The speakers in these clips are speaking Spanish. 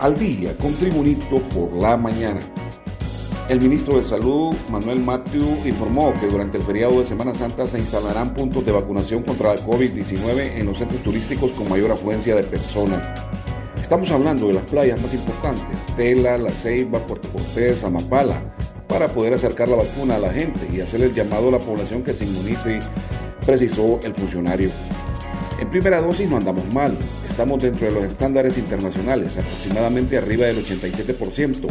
al día con Tribunito por la mañana. El ministro de Salud, Manuel Matthew, informó que durante el feriado de Semana Santa se instalarán puntos de vacunación contra la COVID-19 en los centros turísticos con mayor afluencia de personas. Estamos hablando de las playas más importantes, Tela, La Ceiba, Puerto Cortés, Amapala, para poder acercar la vacuna a la gente y hacer el llamado a la población que se inmunice, precisó el funcionario. En primera dosis no andamos mal, estamos dentro de los estándares internacionales, aproximadamente arriba del 87%.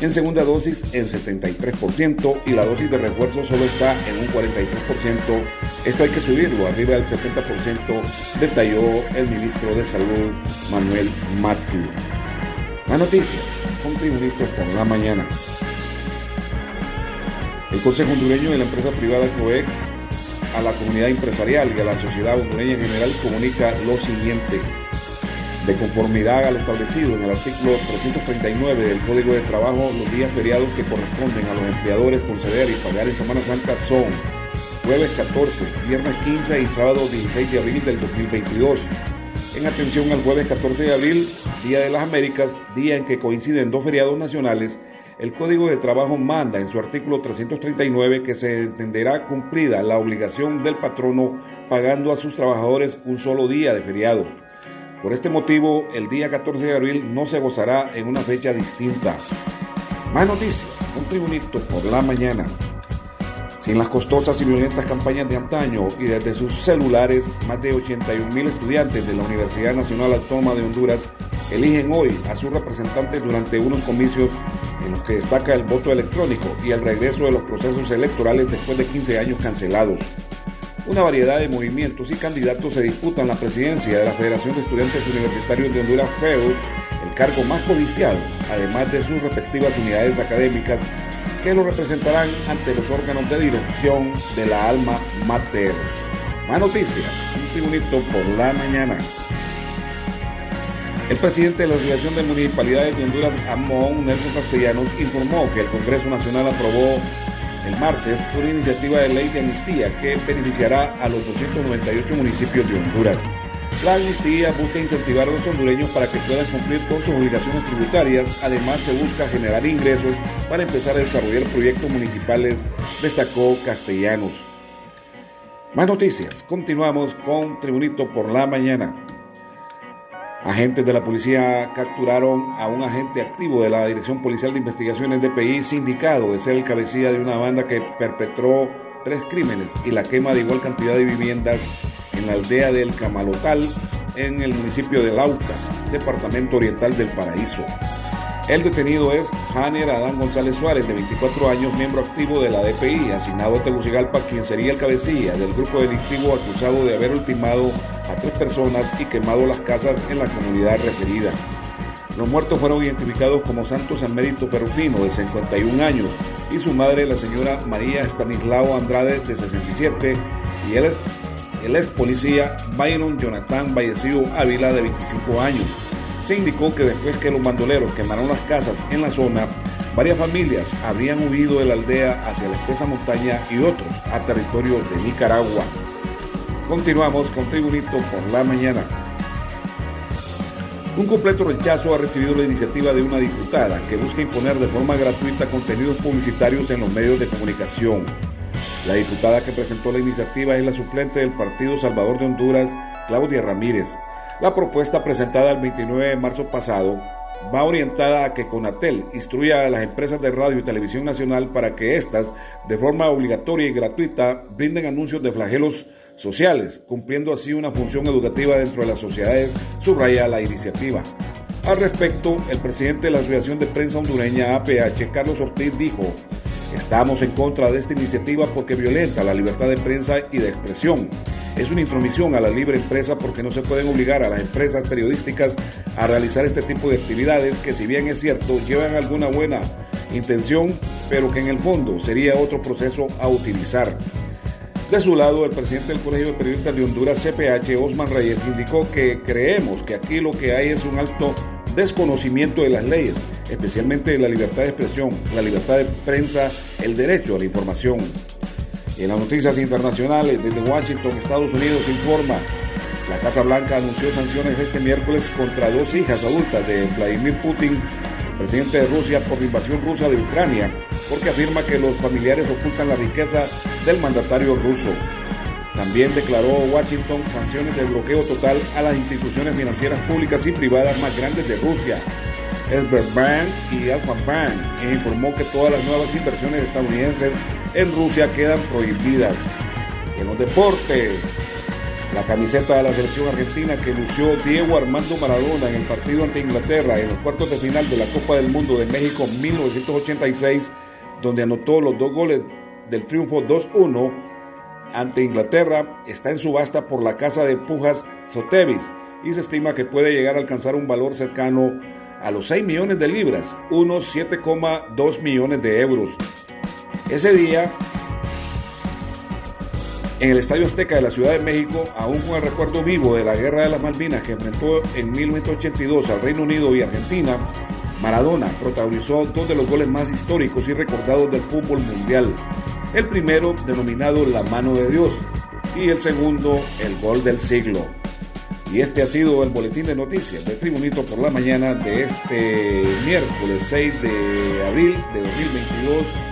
En segunda dosis en 73% y la dosis de refuerzo solo está en un 43%. Esto hay que subirlo arriba del 70%, detalló el ministro de Salud Manuel Matthew. Más noticias, con por la mañana. El Consejo Hondureño de la empresa privada COEC a la comunidad empresarial y a la sociedad hondureña en general comunica lo siguiente. De conformidad a lo establecido en el artículo 339 del Código de Trabajo, los días feriados que corresponden a los empleadores conceder y pagar en Semana Santa son jueves 14, viernes 15 y sábado 16 de abril del 2022. En atención al jueves 14 de abril, Día de las Américas, día en que coinciden dos feriados nacionales, el Código de Trabajo manda en su artículo 339 que se entenderá cumplida la obligación del patrono pagando a sus trabajadores un solo día de feriado. Por este motivo, el día 14 de abril no se gozará en una fecha distinta. Más noticias, un tribunito por la mañana. Sin las costosas y violentas campañas de antaño y desde sus celulares, más de 81 mil estudiantes de la Universidad Nacional Autónoma de Honduras eligen hoy a sus representantes durante unos comicios en los que destaca el voto electrónico y el regreso de los procesos electorales después de 15 años cancelados. Una variedad de movimientos y candidatos se disputan la presidencia de la Federación de Estudiantes Universitarios de Honduras, FEU, el cargo más codiciado, además de sus respectivas unidades académicas que lo representarán ante los órganos de dirección de la alma mater. Más noticias, un tribunito por la mañana. El presidente de la Asociación de Municipalidades de Honduras, Amón Nelson Castellanos, informó que el Congreso Nacional aprobó el martes una iniciativa de ley de amnistía que beneficiará a los 298 municipios de Honduras. La amnistía busca incentivar a los hondureños para que puedan cumplir con sus obligaciones tributarias. Además, se busca generar ingresos para empezar a desarrollar proyectos municipales, destacó Castellanos. Más noticias. Continuamos con Tribunito por la mañana. Agentes de la policía capturaron a un agente activo de la Dirección Policial de Investigaciones DPI, sindicado de ser el cabecilla de una banda que perpetró tres crímenes y la quema de igual cantidad de viviendas en la aldea del Camalotal, en el municipio de Lauca, departamento oriental del Paraíso. El detenido es Janer Adán González Suárez, de 24 años, miembro activo de la DPI, asignado a Tegucigalpa, quien sería el cabecilla del grupo delictivo acusado de haber ultimado a tres personas y quemado las casas en la comunidad referida. Los muertos fueron identificados como Santos Amérito Perufino, de 51 años, y su madre, la señora María Estanislao Andrade, de 67, y él, el ex policía Byron Jonathan Vallecillo Ávila, de 25 años. Se indicó que después que los bandoleros quemaron las casas en la zona, varias familias habrían huido de la aldea hacia la espesa montaña y otros a territorio de Nicaragua. Continuamos con Tribunito por la mañana. Un completo rechazo ha recibido la iniciativa de una diputada que busca imponer de forma gratuita contenidos publicitarios en los medios de comunicación. La diputada que presentó la iniciativa es la suplente del Partido Salvador de Honduras, Claudia Ramírez, la propuesta presentada el 29 de marzo pasado va orientada a que Conatel instruya a las empresas de radio y televisión nacional para que éstas, de forma obligatoria y gratuita, brinden anuncios de flagelos sociales, cumpliendo así una función educativa dentro de las sociedades, subraya la iniciativa. Al respecto, el presidente de la Asociación de Prensa Hondureña, APH, Carlos Ortiz, dijo, estamos en contra de esta iniciativa porque violenta la libertad de prensa y de expresión es una intromisión a la libre empresa porque no se pueden obligar a las empresas periodísticas a realizar este tipo de actividades que si bien es cierto llevan alguna buena intención, pero que en el fondo sería otro proceso a utilizar. De su lado, el presidente del Colegio de Periodistas de Honduras, CPH, Osman Reyes, indicó que creemos que aquí lo que hay es un alto desconocimiento de las leyes, especialmente de la libertad de expresión, la libertad de prensa, el derecho a la información. En las noticias internacionales, desde Washington, Estados Unidos, informa La Casa Blanca anunció sanciones este miércoles contra dos hijas adultas de Vladimir Putin, presidente de Rusia, por la invasión rusa de Ucrania, porque afirma que los familiares ocultan la riqueza del mandatario ruso. También declaró Washington sanciones de bloqueo total a las instituciones financieras públicas y privadas más grandes de Rusia, Sberbank y Alfa Bank, e informó que todas las nuevas inversiones estadounidenses en Rusia quedan prohibidas. En los deportes, la camiseta de la selección argentina que lució Diego Armando Maradona en el partido ante Inglaterra en los cuartos de final de la Copa del Mundo de México 1986, donde anotó los dos goles del triunfo 2-1 ante Inglaterra, está en subasta por la casa de Pujas Sotheby's y se estima que puede llegar a alcanzar un valor cercano a los 6 millones de libras, unos 7,2 millones de euros. Ese día, en el Estadio Azteca de la Ciudad de México, aún con el recuerdo vivo de la Guerra de las Malvinas que enfrentó en 1982 al Reino Unido y Argentina, Maradona protagonizó dos de los goles más históricos y recordados del fútbol mundial. El primero denominado La mano de Dios y el segundo el gol del siglo. Y este ha sido el boletín de noticias de Tribunito por la mañana de este miércoles 6 de abril de 2022